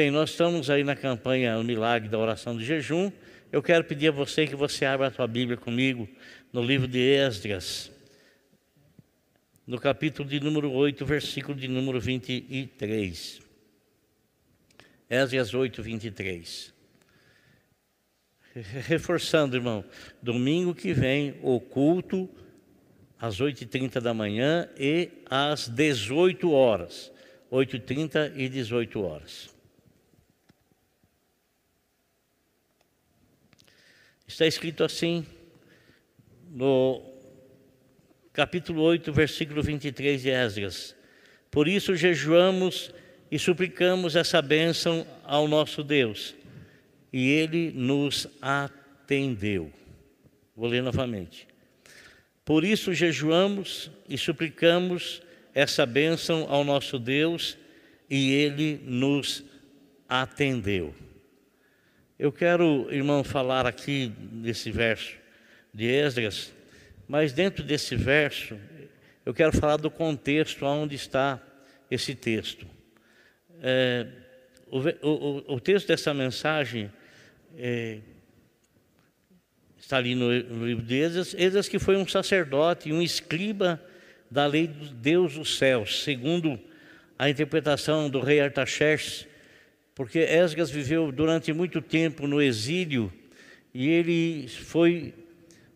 Bem, nós estamos aí na campanha O Milagre da Oração de Jejum. Eu quero pedir a você que você abra a sua Bíblia comigo no livro de Esdras, no capítulo de número 8, versículo de número 23. Esdras 8, 23. Reforçando, irmão, domingo que vem, o culto às 8h30 da manhã e às 18 horas. 8h30 e 18 horas. Está escrito assim no capítulo 8, versículo 23 de Esdras. Por isso jejuamos e suplicamos essa bênção ao nosso Deus, e ele nos atendeu. Vou ler novamente. Por isso jejuamos e suplicamos essa bênção ao nosso Deus, e ele nos atendeu. Eu quero, irmão, falar aqui nesse verso de Esdras, mas dentro desse verso, eu quero falar do contexto onde está esse texto. É, o, o, o, texto dessa mensagem é, está ali no, no, livro de Esdras, Esdras que foi um sacerdote, um escriba da lei de Deus dos céus, segundo a interpretação do rei Artaxerxes, porque Esdras viveu durante muito tempo no exílio e ele foi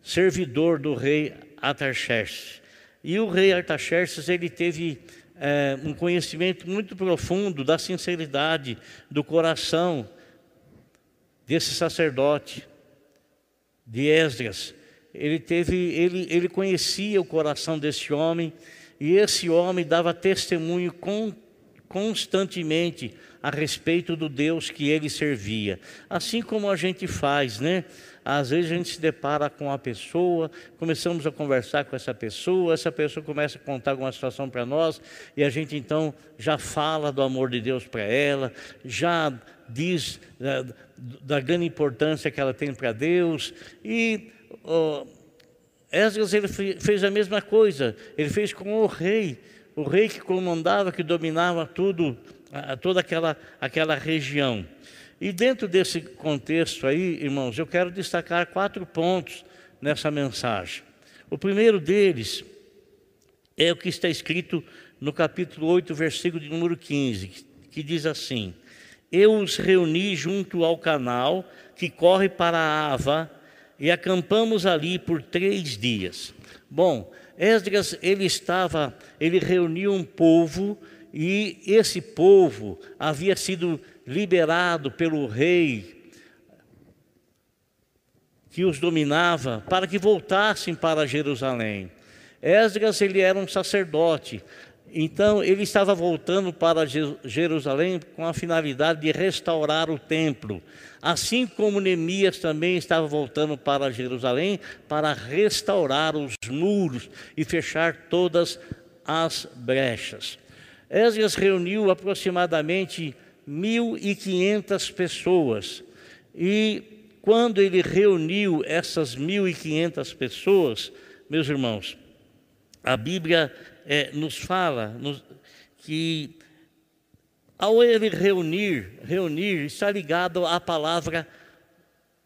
servidor do rei Artaxerxes. E o rei Artaxerxes ele teve é, um conhecimento muito profundo da sinceridade do coração desse sacerdote, de Esdras. Ele, teve, ele, ele conhecia o coração desse homem e esse homem dava testemunho com, constantemente a respeito do Deus que ele servia. Assim como a gente faz, né? Às vezes a gente se depara com a pessoa, começamos a conversar com essa pessoa, essa pessoa começa a contar alguma situação para nós e a gente então já fala do amor de Deus para ela, já diz da, eh, da, grande importância que ela tem para Deus e oh, Esdras ele fez a mesma coisa, ele fez com o rei, o rei que comandava, que dominava tudo, toda aquela, aquela região. E dentro desse contexto aí, irmãos, eu quero destacar quatro pontos nessa mensagem. O primeiro deles é o que está escrito no capítulo 8, versículo de número 15, que diz assim: Eu os reuni junto ao canal que corre para a Ava e acampamos ali por três dias. Bom, Esdras, ele estava, ele reuniu um povo e esse povo havia sido liberado pelo rei que os dominava para que voltassem para Jerusalém. Esdras ele era um sacerdote, então ele estava voltando para Jerusalém com a finalidade de restaurar o templo, assim como Neemias também estava voltando para Jerusalém para restaurar os muros e fechar todas as brechas. Esdras reuniu aproximadamente 1.500 pessoas. E quando ele reuniu essas 1.500 pessoas, meus irmãos, a Bíblia é, nos fala nos, que ao ele reunir, reunir está ligado à palavra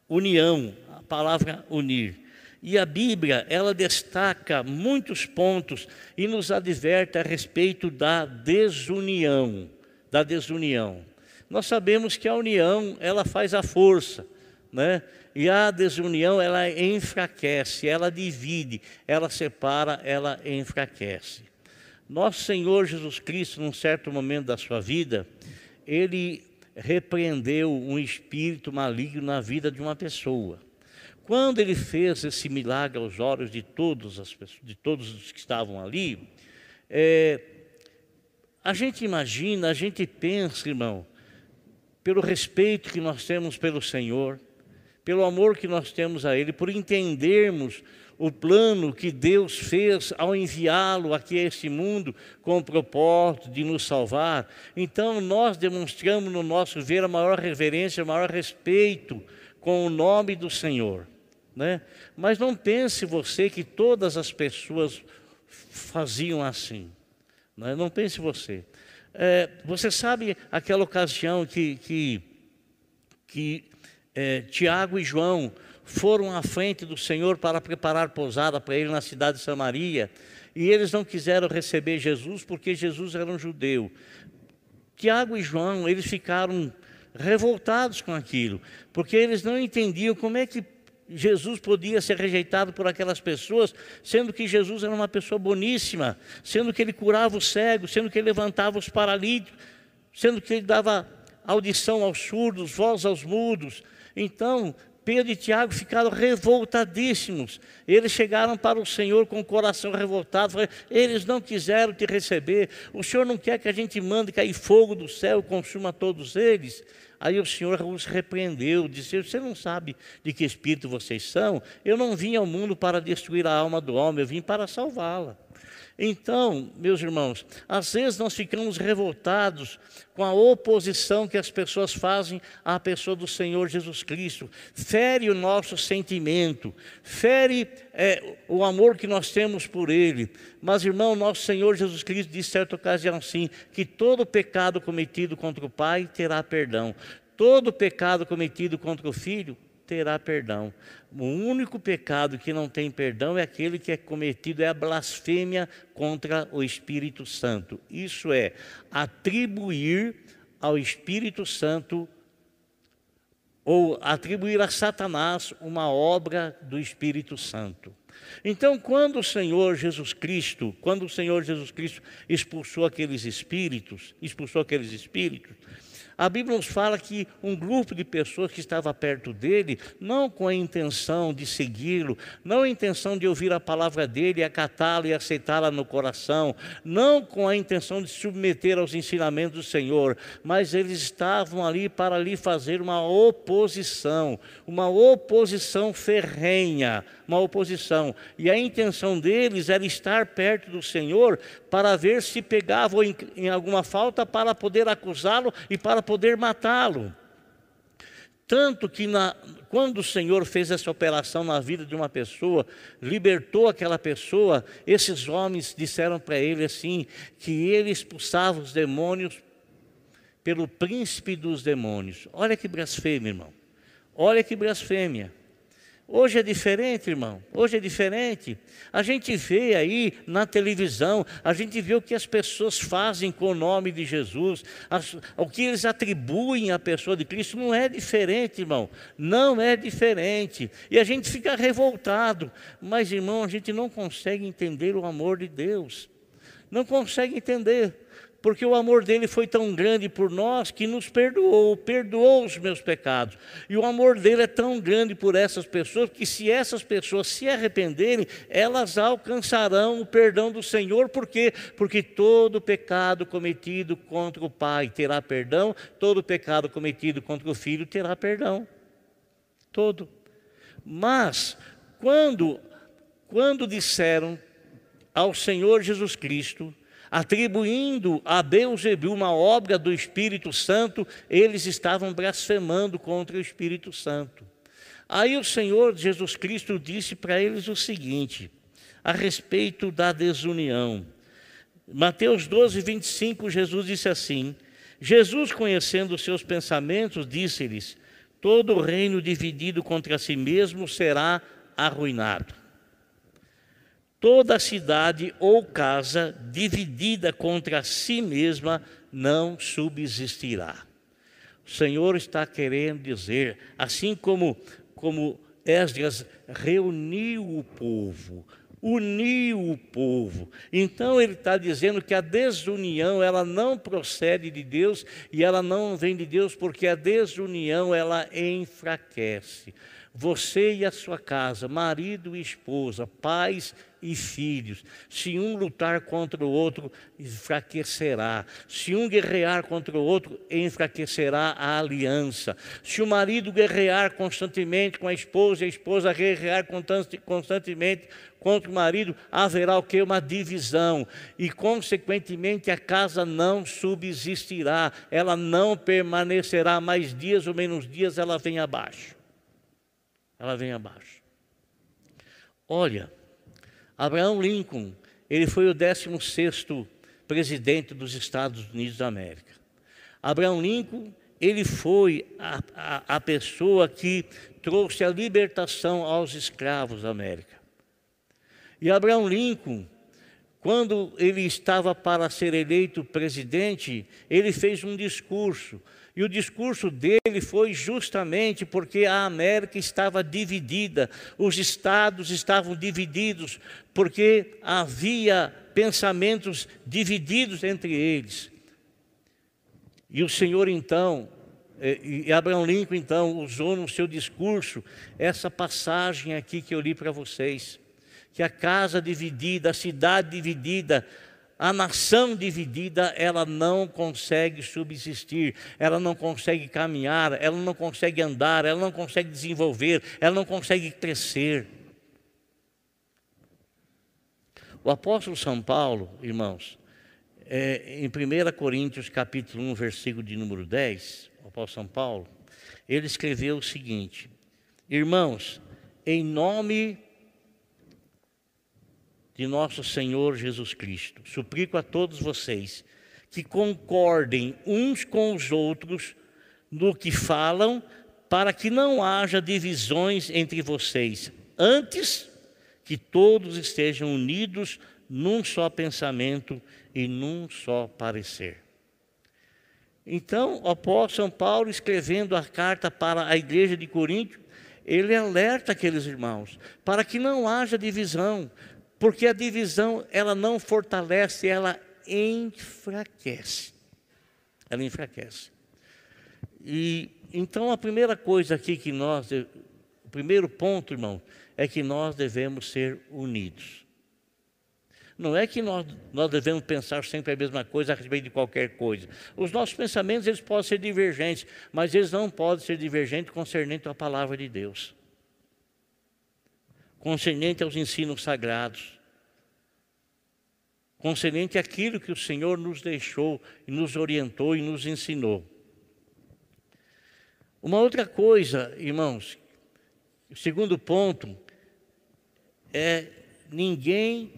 união, a palavra unir. E a Bíblia, ela destaca muitos pontos e nos adverte a respeito da desunião, da desunião. Nós sabemos que a união, ela faz a força, né? E a desunião, ela enfraquece, ela divide, ela separa, ela enfraquece. Nosso Senhor Jesus Cristo, num certo momento da sua vida, ele repreendeu um espírito maligno na vida de uma pessoa. Quando ele fez esse milagre aos olhos de todos, as pessoas, de todos os que estavam ali, é, a gente imagina, a gente pensa, irmão, pelo respeito que nós temos pelo Senhor, pelo amor que nós temos a Ele, por entendermos o plano que Deus fez ao enviá-lo aqui a este mundo com o propósito de nos salvar. Então nós demonstramos no nosso ver a maior reverência, o maior respeito com o nome do Senhor. Né? Mas não pense você que todas as pessoas faziam assim. Né? Não pense você. É, você sabe aquela ocasião que, que, que é, Tiago e João foram à frente do Senhor para preparar pousada para ele na cidade de Samaria, e eles não quiseram receber Jesus porque Jesus era um judeu. Tiago e João, eles ficaram revoltados com aquilo, porque eles não entendiam como é que Jesus podia ser rejeitado por aquelas pessoas, sendo que Jesus era uma pessoa boníssima, sendo que ele curava os cegos, sendo que ele levantava os paralíticos, sendo que ele dava audição aos surdos, voz aos mudos. Então, Pedro e Tiago ficaram revoltadíssimos. Eles chegaram para o Senhor com o coração revoltado. Falaram, eles não quiseram te receber. O Senhor não quer que a gente mande cair fogo do céu e consuma todos eles. Aí o Senhor os repreendeu, disse: Você não sabe de que espírito vocês são? Eu não vim ao mundo para destruir a alma do homem, eu vim para salvá-la. Então, meus irmãos, às vezes nós ficamos revoltados com a oposição que as pessoas fazem à pessoa do Senhor Jesus Cristo. Fere o nosso sentimento, fere é, o amor que nós temos por Ele. Mas, irmão, nosso Senhor Jesus Cristo disse certa ocasião assim: que todo pecado cometido contra o Pai terá perdão. Todo pecado cometido contra o Filho terá perdão. O único pecado que não tem perdão é aquele que é cometido, é a blasfêmia contra o Espírito Santo. Isso é atribuir ao Espírito Santo ou atribuir a Satanás uma obra do Espírito Santo. Então, quando o Senhor Jesus Cristo, quando o Senhor Jesus Cristo expulsou aqueles espíritos, expulsou aqueles espíritos, a Bíblia nos fala que um grupo de pessoas que estava perto dele, não com a intenção de segui-lo, não a intenção de ouvir a palavra dele, acatá-la e aceitá-la no coração, não com a intenção de se submeter aos ensinamentos do Senhor, mas eles estavam ali para lhe fazer uma oposição, uma oposição ferrenha, uma oposição. E a intenção deles era estar perto do Senhor para ver se pegavam em, em alguma falta para poder acusá-lo e para poder matá-lo. Tanto que na, quando o Senhor fez essa operação na vida de uma pessoa, libertou aquela pessoa, esses homens disseram para ele assim: que ele expulsava os demônios pelo príncipe dos demônios. Olha que blasfêmia, irmão. Olha que blasfêmia. Hoje é diferente, irmão. Hoje é diferente. A gente vê aí na televisão, a gente vê o que as pessoas fazem com o nome de Jesus, as, o que eles atribuem à pessoa de Cristo. Não é diferente, irmão. Não é diferente. E a gente fica revoltado. Mas, irmão, a gente não consegue entender o amor de Deus. Não consegue entender porque o amor dele foi tão grande por nós que nos perdoou, perdoou os meus pecados. E o amor dele é tão grande por essas pessoas que, se essas pessoas se arrependerem, elas alcançarão o perdão do Senhor, por quê? Porque todo pecado cometido contra o Pai terá perdão, todo pecado cometido contra o Filho terá perdão. Todo. Mas, quando, quando disseram ao Senhor Jesus Cristo, atribuindo a Beuzebu uma obra do Espírito Santo, eles estavam blasfemando contra o Espírito Santo. Aí o Senhor Jesus Cristo disse para eles o seguinte, a respeito da desunião. Mateus 12, 25, Jesus disse assim: Jesus, conhecendo os seus pensamentos, disse-lhes: Todo reino dividido contra si mesmo será arruinado Toda cidade ou casa dividida contra si mesma não subsistirá. O Senhor está querendo dizer, assim como, como Esdras reuniu o povo, uniu o povo. Então ele está dizendo que a desunião ela não procede de Deus e ela não vem de Deus porque a desunião ela enfraquece. Você e a sua casa, marido e esposa, pais e filhos. Se um lutar contra o outro, enfraquecerá. Se um guerrear contra o outro, enfraquecerá a aliança. Se o marido guerrear constantemente com a esposa e a esposa guerrear constantemente contra o marido, haverá o que? Uma divisão. E, consequentemente, a casa não subsistirá. Ela não permanecerá mais dias ou menos dias, ela vem abaixo ela vem abaixo. Olha, Abraão Lincoln, ele foi o 16 presidente dos Estados Unidos da América. Abraão Lincoln, ele foi a, a, a pessoa que trouxe a libertação aos escravos da América. E Abraão Lincoln, quando ele estava para ser eleito presidente, ele fez um discurso. E o discurso dele foi justamente porque a América estava dividida, os estados estavam divididos, porque havia pensamentos divididos entre eles. E o Senhor então, eh, e Abraão Lincoln então usou no seu discurso essa passagem aqui que eu li para vocês que a casa dividida, a cidade dividida, a nação dividida, ela não consegue subsistir, ela não consegue caminhar, ela não consegue andar, ela não consegue desenvolver, ela não consegue crescer. O apóstolo São Paulo, irmãos, é, em 1 Coríntios capítulo 1, versículo de número 10, o apóstolo São Paulo, ele escreveu o seguinte: Irmãos, em nome de nosso Senhor Jesus Cristo. Suplico a todos vocês que concordem uns com os outros no que falam, para que não haja divisões entre vocês. Antes, que todos estejam unidos num só pensamento e num só parecer. Então, o apóstolo São Paulo, escrevendo a carta para a igreja de Corinto, ele alerta aqueles irmãos para que não haja divisão, porque a divisão, ela não fortalece, ela enfraquece. Ela enfraquece. E então a primeira coisa aqui que nós, o primeiro ponto, irmão, é que nós devemos ser unidos. Não é que nós, nós devemos pensar sempre a mesma coisa a respeito de qualquer coisa. Os nossos pensamentos eles podem ser divergentes, mas eles não podem ser divergentes concernente à palavra de Deus concernente aos ensinos sagrados, concernente àquilo que o Senhor nos deixou e nos orientou e nos ensinou. Uma outra coisa, irmãos, o segundo ponto é ninguém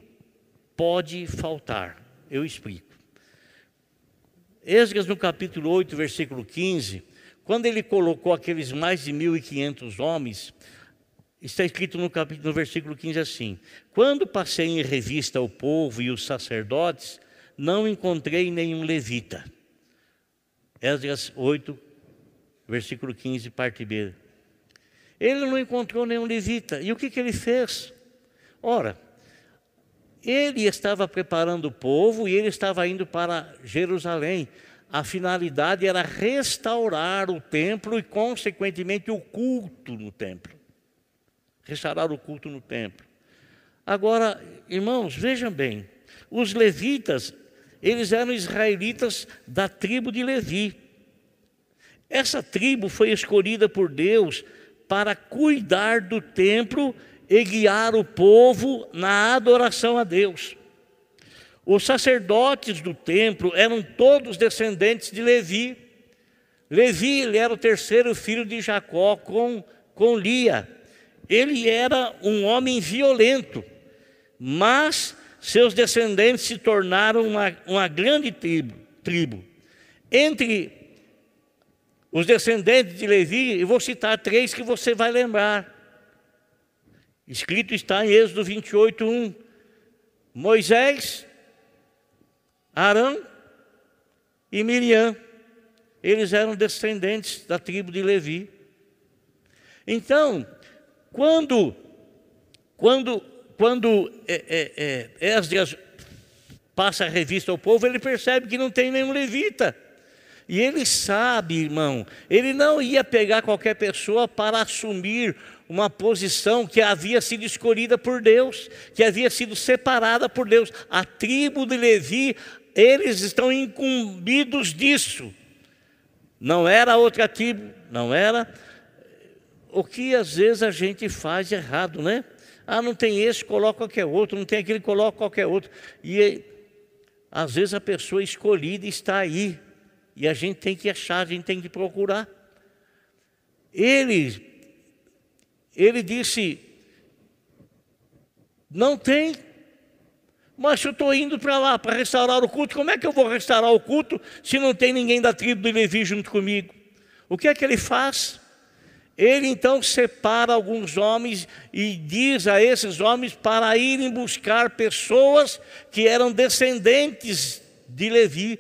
pode faltar. Eu explico. Esdras no capítulo 8, versículo 15, quando ele colocou aqueles mais de 1.500 homens Está escrito no, capítulo, no versículo 15 assim: Quando passei em revista o povo e os sacerdotes, não encontrei nenhum levita. Esdras 8, versículo 15, parte B. Ele não encontrou nenhum levita. E o que, que ele fez? Ora, ele estava preparando o povo e ele estava indo para Jerusalém. A finalidade era restaurar o templo e, consequentemente, o culto no templo restaurar o culto no templo. Agora, irmãos, vejam bem, os levitas, eles eram israelitas da tribo de Levi. Essa tribo foi escolhida por Deus para cuidar do templo e guiar o povo na adoração a Deus. Os sacerdotes do templo eram todos descendentes de Levi. Levi ele era o terceiro filho de Jacó com, com Lia. Ele era um homem violento, mas seus descendentes se tornaram uma, uma grande tribo, tribo. Entre os descendentes de Levi, eu vou citar três que você vai lembrar. Escrito está em Êxodo 28, 1. Moisés, Arão e Miriam. Eles eram descendentes da tribo de Levi. Então, quando, quando, quando é, é, é, Esdras passa a revista ao povo, ele percebe que não tem nenhum levita. E ele sabe, irmão, ele não ia pegar qualquer pessoa para assumir uma posição que havia sido escolhida por Deus, que havia sido separada por Deus. A tribo de Levi, eles estão incumbidos disso. Não era outra tribo, não era o que às vezes a gente faz errado, né? Ah, não tem esse, coloca qualquer outro, não tem aquele, coloca qualquer outro. E às vezes a pessoa escolhida está aí, e a gente tem que achar, a gente tem que procurar. Ele, ele disse: não tem, Mas eu estou indo para lá para restaurar o culto, como é que eu vou restaurar o culto se não tem ninguém da tribo de Levi junto comigo? O que é que ele faz? Ele então separa alguns homens e diz a esses homens para irem buscar pessoas que eram descendentes de Levi,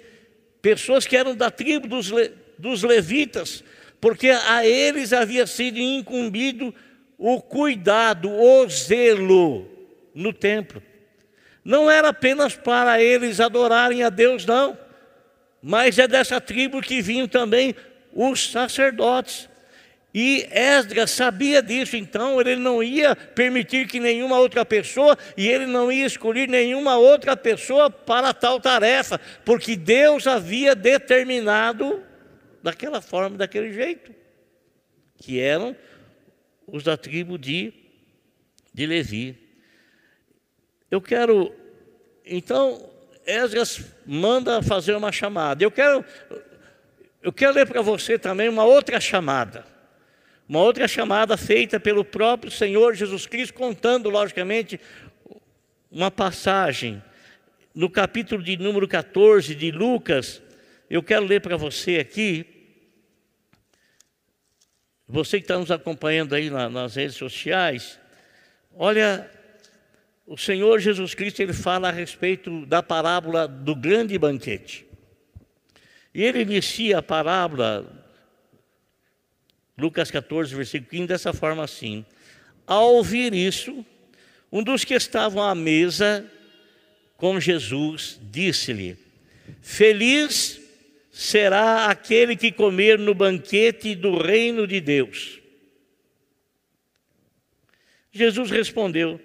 pessoas que eram da tribo dos, dos levitas, porque a eles havia sido incumbido o cuidado, o zelo no templo. Não era apenas para eles adorarem a Deus, não, mas é dessa tribo que vinham também os sacerdotes. E Esdras sabia disso, então ele não ia permitir que nenhuma outra pessoa, e ele não ia escolher nenhuma outra pessoa para tal tarefa, porque Deus havia determinado daquela forma, daquele jeito, que eram os da tribo de, de Levi. Eu quero, então, Esdras manda fazer uma chamada. Eu quero, eu quero ler para você também uma outra chamada. Uma outra chamada feita pelo próprio Senhor Jesus Cristo, contando, logicamente, uma passagem no capítulo de número 14 de Lucas. Eu quero ler para você aqui. Você que está nos acompanhando aí nas redes sociais, olha, o Senhor Jesus Cristo ele fala a respeito da parábola do grande banquete. E ele inicia a parábola Lucas 14, versículo 15, dessa forma assim: Ao ouvir isso, um dos que estavam à mesa com Jesus disse-lhe: Feliz será aquele que comer no banquete do reino de Deus. Jesus respondeu: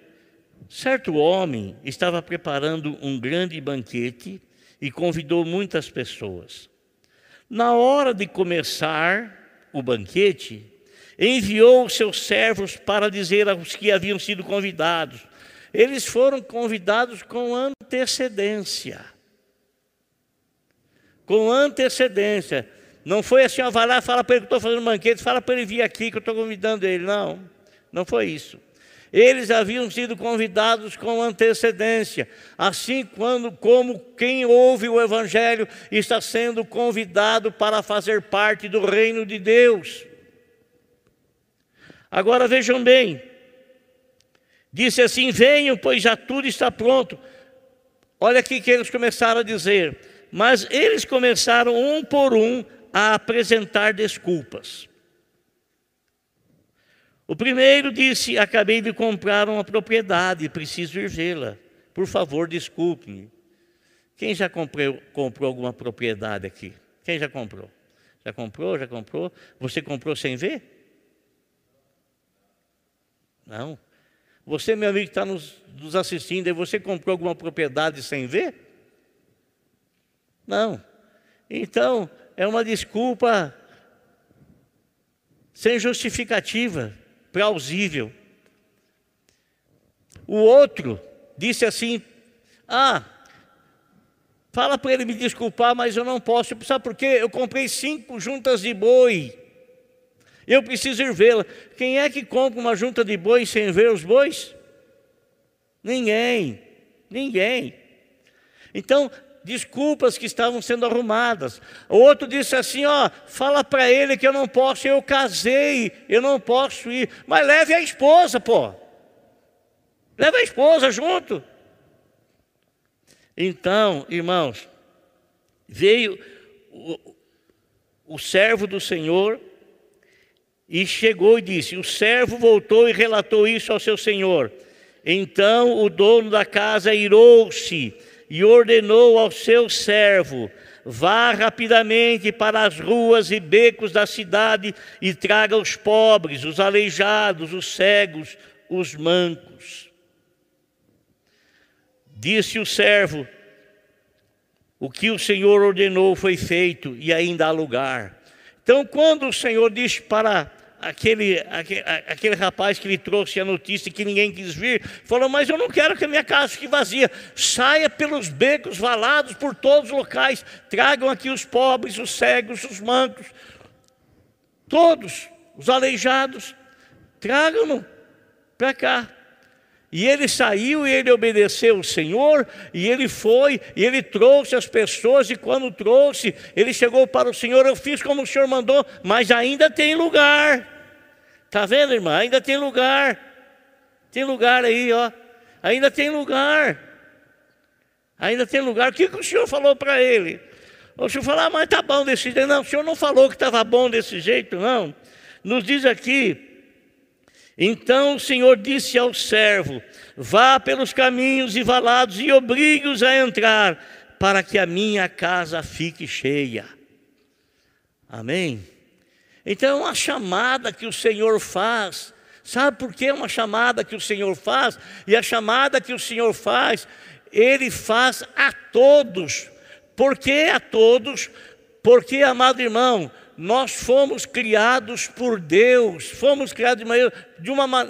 Certo homem estava preparando um grande banquete e convidou muitas pessoas. Na hora de começar, o banquete, enviou seus servos para dizer aos que haviam sido convidados. Eles foram convidados com antecedência. Com antecedência. Não foi assim, ó, vai lá, fala para ele que estou fazendo banquete, fala para ele vir aqui que eu estou convidando ele. Não, não foi isso. Eles haviam sido convidados com antecedência, assim quando, como quem ouve o Evangelho está sendo convidado para fazer parte do reino de Deus. Agora vejam bem, disse assim: venham, pois já tudo está pronto. Olha aqui que eles começaram a dizer, mas eles começaram um por um a apresentar desculpas. O primeiro disse: Acabei de comprar uma propriedade, preciso ir vê-la. Por favor, desculpe-me. Quem já comprou, comprou alguma propriedade aqui? Quem já comprou? Já comprou? Já comprou? Você comprou sem ver? Não. Você, meu amigo que está nos, nos assistindo, você comprou alguma propriedade sem ver? Não. Então, é uma desculpa sem justificativa plausível. O outro disse assim: Ah, fala para ele me desculpar, mas eu não posso. Sabe por quê? Eu comprei cinco juntas de boi. Eu preciso ir vê-la. Quem é que compra uma junta de boi sem ver os bois? Ninguém. Ninguém. Então, desculpas que estavam sendo arrumadas. Outro disse assim: ó, fala para ele que eu não posso, eu casei, eu não posso ir. Mas leve a esposa, pô. Leve a esposa junto. Então, irmãos, veio o, o servo do Senhor e chegou e disse: O servo voltou e relatou isso ao seu senhor. Então o dono da casa irou-se e ordenou ao seu servo: Vá rapidamente para as ruas e becos da cidade e traga os pobres, os aleijados, os cegos, os mancos. Disse o servo: O que o Senhor ordenou foi feito e ainda há lugar. Então, quando o Senhor disse para aquele, aquele, aquele rapaz que lhe trouxe a notícia que ninguém quis vir, falou: Mas eu não quero que a minha casa fique vazia. Saia pelos becos valados, por todos os locais. Tragam aqui os pobres, os cegos, os mancos, todos, os aleijados. Tragam-no para cá. E ele saiu e ele obedeceu o Senhor, e ele foi, e ele trouxe as pessoas, e quando trouxe, ele chegou para o Senhor, eu fiz como o Senhor mandou, mas ainda tem lugar. Está vendo, irmã? Ainda tem lugar. Tem lugar aí, ó. Ainda tem lugar. Ainda tem lugar. O que, que o Senhor falou para ele? O Senhor falou, ah, mas está bom desse jeito. Não, o Senhor não falou que estava bom desse jeito, não. Nos diz aqui, então o Senhor disse ao servo: Vá pelos caminhos e valados e obrigue-os a entrar, para que a minha casa fique cheia. Amém? Então uma chamada que o Senhor faz. Sabe por que é uma chamada que o Senhor faz? E a chamada que o Senhor faz, Ele faz a todos. Por que a todos? Porque, amado irmão, nós fomos criados por Deus, fomos criados de, uma, uma,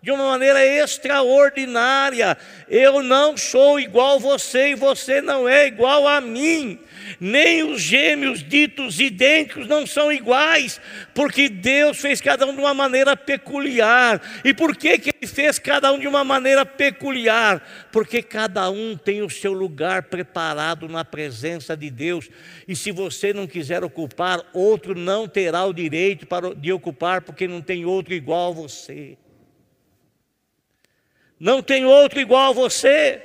de uma maneira extraordinária. Eu não sou igual a você e você não é igual a mim. Nem os gêmeos ditos idênticos não são iguais, porque Deus fez cada um de uma maneira peculiar. E por que, que Ele fez cada um de uma maneira peculiar? Porque cada um tem o seu lugar preparado na presença de Deus. E se você não quiser ocupar, outro não terá o direito de ocupar, porque não tem outro igual a você. Não tem outro igual a você.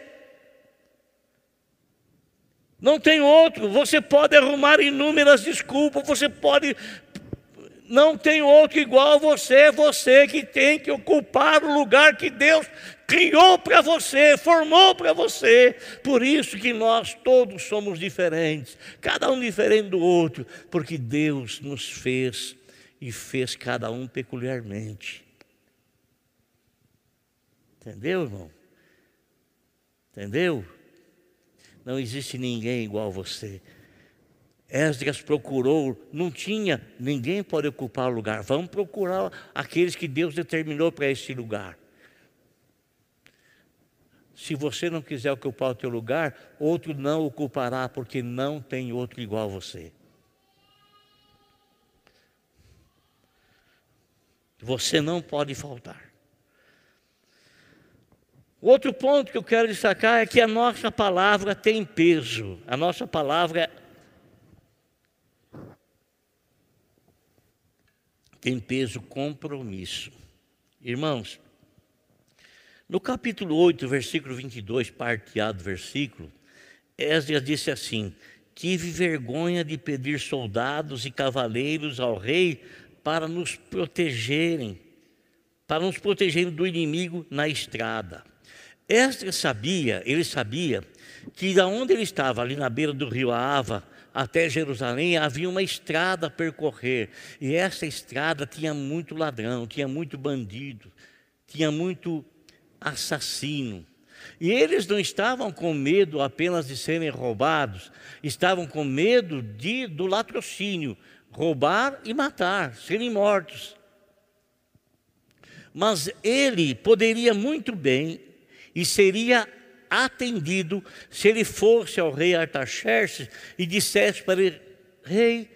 Não tem outro. Você pode arrumar inúmeras desculpas, você pode. Não tem outro igual a você, é você que tem que ocupar o lugar que Deus criou para você, formou para você. Por isso que nós todos somos diferentes, cada um diferente do outro, porque Deus nos fez e fez cada um peculiarmente. Entendeu, irmão? Entendeu? Não existe ninguém igual a você. Esdras procurou, não tinha, ninguém pode ocupar o lugar. Vamos procurar aqueles que Deus determinou para esse lugar. Se você não quiser ocupar o teu lugar, outro não ocupará, porque não tem outro igual a você. Você não pode faltar. Outro ponto que eu quero destacar é que a nossa palavra tem peso. A nossa palavra tem peso compromisso. Irmãos, no capítulo 8, versículo 22, parte A do versículo, Esdras disse assim: Tive vergonha de pedir soldados e cavaleiros ao rei para nos protegerem, para nos protegerem do inimigo na estrada. Esdras sabia, ele sabia, que da onde ele estava, ali na beira do rio Ava, até Jerusalém, havia uma estrada a percorrer. E essa estrada tinha muito ladrão, tinha muito bandido, tinha muito assassino. E eles não estavam com medo apenas de serem roubados, estavam com medo de, do latrocínio, roubar e matar, serem mortos. Mas ele poderia muito bem e seria atendido se ele fosse ao rei Artaxerxes e dissesse para ele: Rei,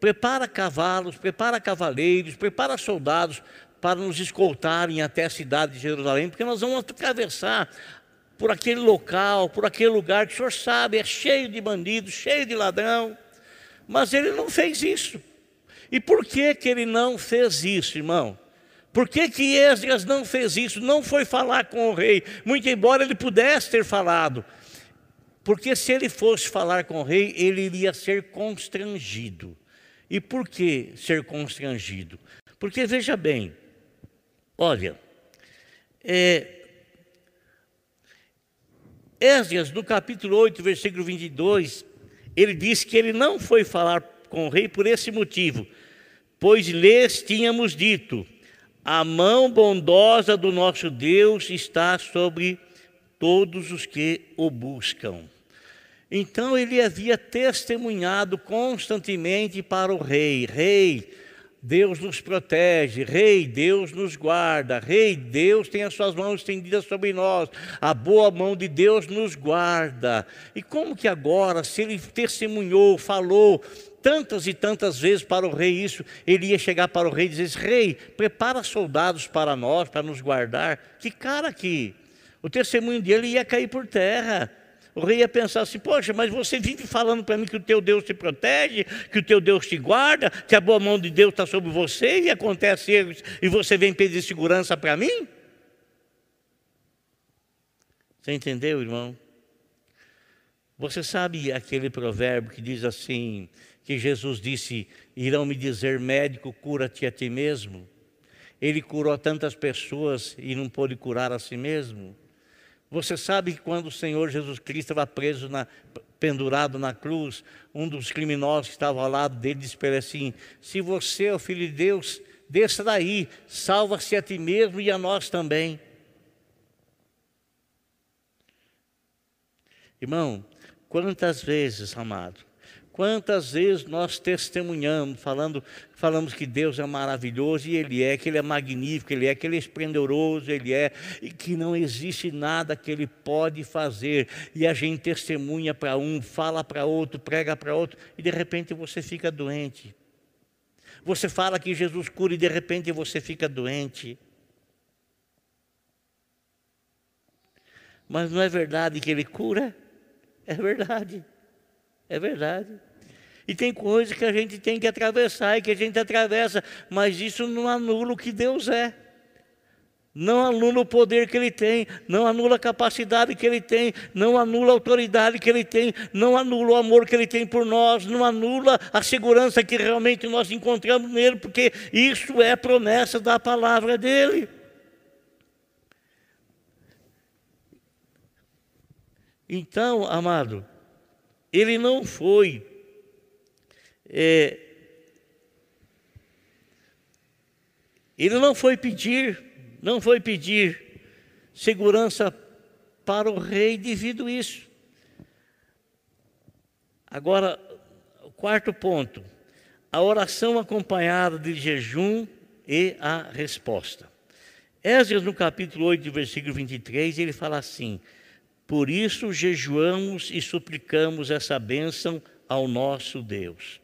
prepara cavalos, prepara cavaleiros, prepara soldados para nos escoltarem até a cidade de Jerusalém, porque nós vamos atravessar por aquele local, por aquele lugar que o senhor sabe, é cheio de bandidos, cheio de ladrão. Mas ele não fez isso. E por que, que ele não fez isso, irmão? Por que, que Esdras não fez isso? Não foi falar com o rei, muito embora ele pudesse ter falado. Porque se ele fosse falar com o rei, ele iria ser constrangido. E por que ser constrangido? Porque veja bem, olha, é, Esdras, no capítulo 8, versículo 22, ele diz que ele não foi falar com o rei por esse motivo, pois lhes tínhamos dito: a mão bondosa do nosso Deus está sobre todos os que o buscam. Então ele havia testemunhado constantemente para o rei: Rei, Deus nos protege, Rei, Deus nos guarda, Rei, Deus tem as suas mãos estendidas sobre nós, a boa mão de Deus nos guarda. E como que agora, se ele testemunhou, falou tantas e tantas vezes para o rei isso, ele ia chegar para o rei e dizer: Rei, prepara soldados para nós, para nos guardar. Que cara que o testemunho dele ia cair por terra. O rei ia pensar assim: Poxa, mas você vive falando para mim que o teu Deus te protege, que o teu Deus te guarda, que a boa mão de Deus está sobre você e acontece isso, e você vem pedir segurança para mim? Você entendeu, irmão? Você sabe aquele provérbio que diz assim: que Jesus disse: irão me dizer, médico, cura-te a ti mesmo? Ele curou tantas pessoas e não pôde curar a si mesmo? Você sabe que quando o Senhor Jesus Cristo estava preso, na, pendurado na cruz, um dos criminosos que estava ao lado dele disse para ele assim: Se você é o filho de Deus, desça daí, salva-se a ti mesmo e a nós também. Irmão, quantas vezes, amado, Quantas vezes nós testemunhamos, falando, falamos que Deus é maravilhoso e Ele é, que Ele é magnífico, Ele é, que Ele é esplendoroso, Ele é, e que não existe nada que Ele pode fazer. E a gente testemunha para um, fala para outro, prega para outro, e de repente você fica doente. Você fala que Jesus cura e de repente você fica doente. Mas não é verdade que Ele cura? É verdade. É verdade. E tem coisas que a gente tem que atravessar e que a gente atravessa, mas isso não anula o que Deus é. Não anula o poder que Ele tem, não anula a capacidade que Ele tem, não anula a autoridade que Ele tem, não anula o amor que Ele tem por nós, não anula a segurança que realmente nós encontramos nele, porque isso é promessa da palavra dEle. Então, amado, ele não foi é, ele não foi pedir, não foi pedir segurança para o rei devido a isso. Agora, o quarto ponto, a oração acompanhada de jejum e a resposta. Esdras, no capítulo 8, versículo 23, ele fala assim: por isso jejuamos e suplicamos essa bênção ao nosso Deus.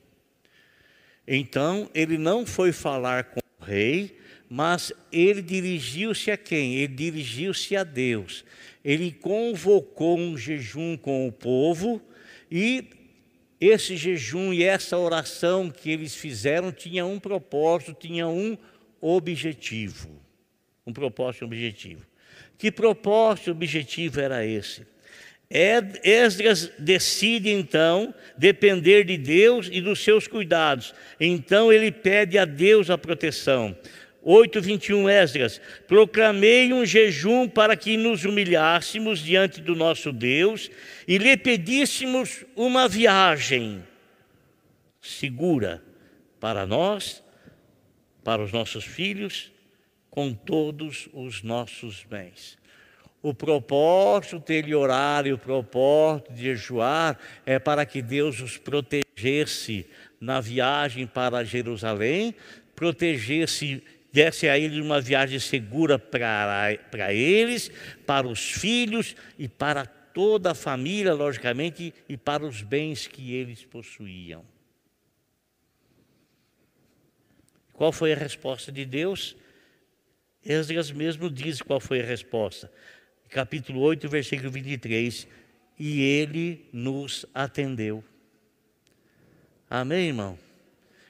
Então, ele não foi falar com o rei, mas ele dirigiu-se a quem? Ele dirigiu-se a Deus. Ele convocou um jejum com o povo e esse jejum e essa oração que eles fizeram tinha um propósito, tinha um objetivo. Um propósito e um objetivo. Que propósito objetivo era esse? Esdras decide então depender de Deus e dos seus cuidados. Então ele pede a Deus a proteção. 8:21 Esdras: Proclamei um jejum para que nos humilhássemos diante do nosso Deus e lhe pedíssemos uma viagem segura para nós, para os nossos filhos com todos os nossos bens. O propósito dele orar e o propósito de jejuar é para que Deus os protegesse na viagem para Jerusalém, protegesse, desse a eles uma viagem segura para, para eles, para os filhos e para toda a família, logicamente, e para os bens que eles possuíam. Qual foi a resposta de Deus? Esdras mesmo diz qual foi a resposta. Capítulo 8, versículo 23. E ele nos atendeu. Amém, irmão?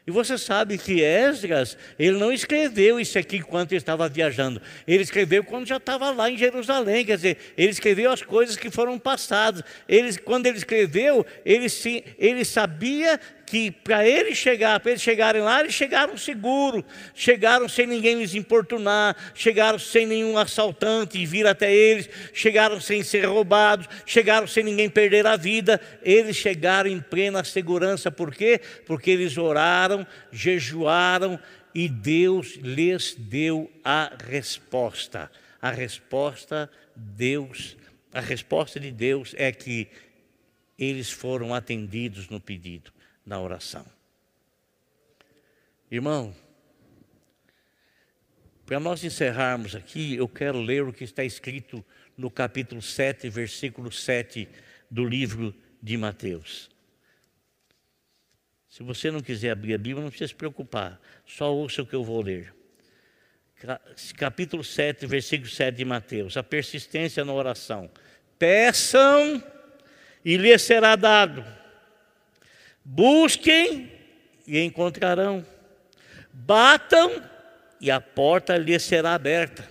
E você sabe que Esdras, ele não escreveu isso aqui enquanto estava viajando. Ele escreveu quando já estava lá em Jerusalém. Quer dizer, ele escreveu as coisas que foram passadas. Ele, quando ele escreveu, ele, ele sabia que para eles chegar, para eles chegarem lá, eles chegaram seguros, chegaram sem ninguém lhes importunar, chegaram sem nenhum assaltante vir até eles, chegaram sem ser roubados, chegaram sem ninguém perder a vida, eles chegaram em plena segurança, por quê? Porque eles oraram, jejuaram e Deus lhes deu a resposta. A resposta Deus, a resposta de Deus é que eles foram atendidos no pedido na oração. Irmão, Para nós encerrarmos aqui, eu quero ler o que está escrito no capítulo 7, versículo 7 do livro de Mateus. Se você não quiser abrir a Bíblia, não precisa se preocupar, só ouça o que eu vou ler. Capítulo 7, versículo 7 de Mateus. A persistência na oração. Peçam e lhes será dado. Busquem e encontrarão. Batam e a porta lhes será aberta.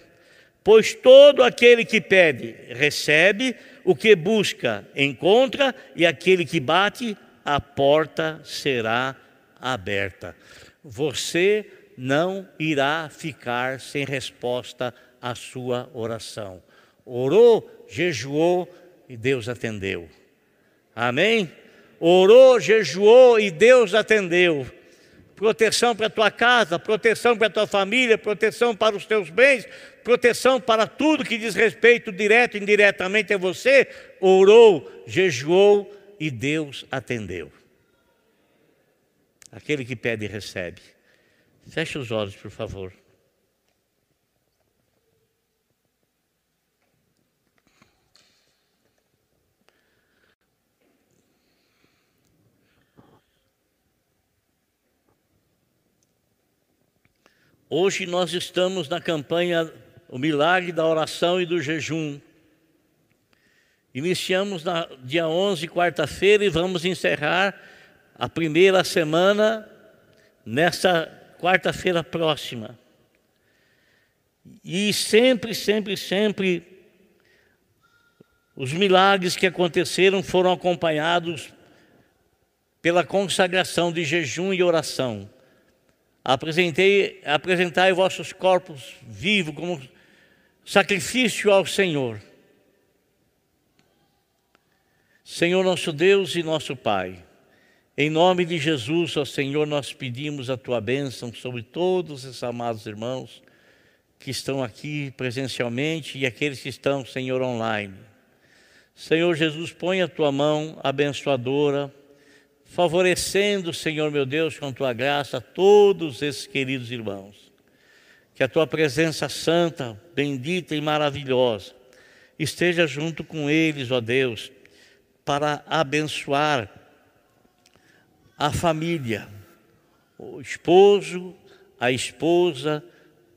Pois todo aquele que pede, recebe, o que busca, encontra, e aquele que bate, a porta será aberta. Você não irá ficar sem resposta à sua oração. Orou, jejuou e Deus atendeu. Amém? Orou, jejuou e Deus atendeu proteção para a tua casa, proteção para a tua família, proteção para os teus bens, proteção para tudo que diz respeito direto e indiretamente a você, orou, jejuou e Deus atendeu. Aquele que pede recebe. Feche os olhos, por favor. Hoje nós estamos na campanha O Milagre da Oração e do Jejum. Iniciamos na dia 11, quarta-feira, e vamos encerrar a primeira semana nessa quarta-feira próxima. E sempre, sempre, sempre, os milagres que aconteceram foram acompanhados pela consagração de jejum e oração. Apresentei, apresentai vossos corpos vivos como sacrifício ao Senhor. Senhor nosso Deus e nosso Pai, em nome de Jesus, ó Senhor, nós pedimos a tua bênção sobre todos esses amados irmãos que estão aqui presencialmente e aqueles que estão, Senhor, online. Senhor Jesus, põe a tua mão abençoadora favorecendo, Senhor meu Deus, com tua graça, todos esses queridos irmãos. Que a tua presença santa, bendita e maravilhosa esteja junto com eles, ó Deus, para abençoar a família, o esposo, a esposa,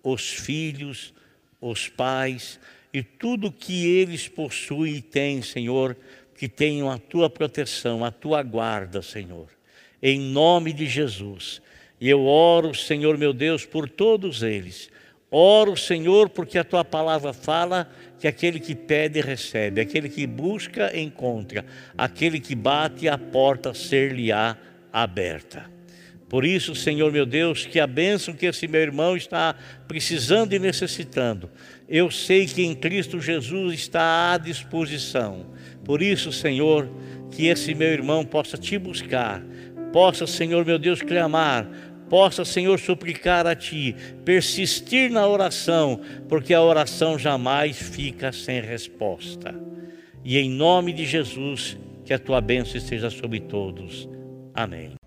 os filhos, os pais e tudo que eles possuem e têm, Senhor, que tenham a tua proteção, a tua guarda, Senhor, em nome de Jesus. E eu oro, Senhor meu Deus, por todos eles. Oro, Senhor, porque a tua palavra fala que aquele que pede recebe, aquele que busca encontra, aquele que bate a porta ser-lhe-á aberta. Por isso, Senhor meu Deus, que a bênção que esse meu irmão está precisando e necessitando, eu sei que em Cristo Jesus está à disposição. Por isso, Senhor, que esse meu irmão possa te buscar, possa, Senhor meu Deus, clamar, possa, Senhor, suplicar a Ti, persistir na oração, porque a oração jamais fica sem resposta. E em nome de Jesus, que a Tua bênção esteja sobre todos. Amém.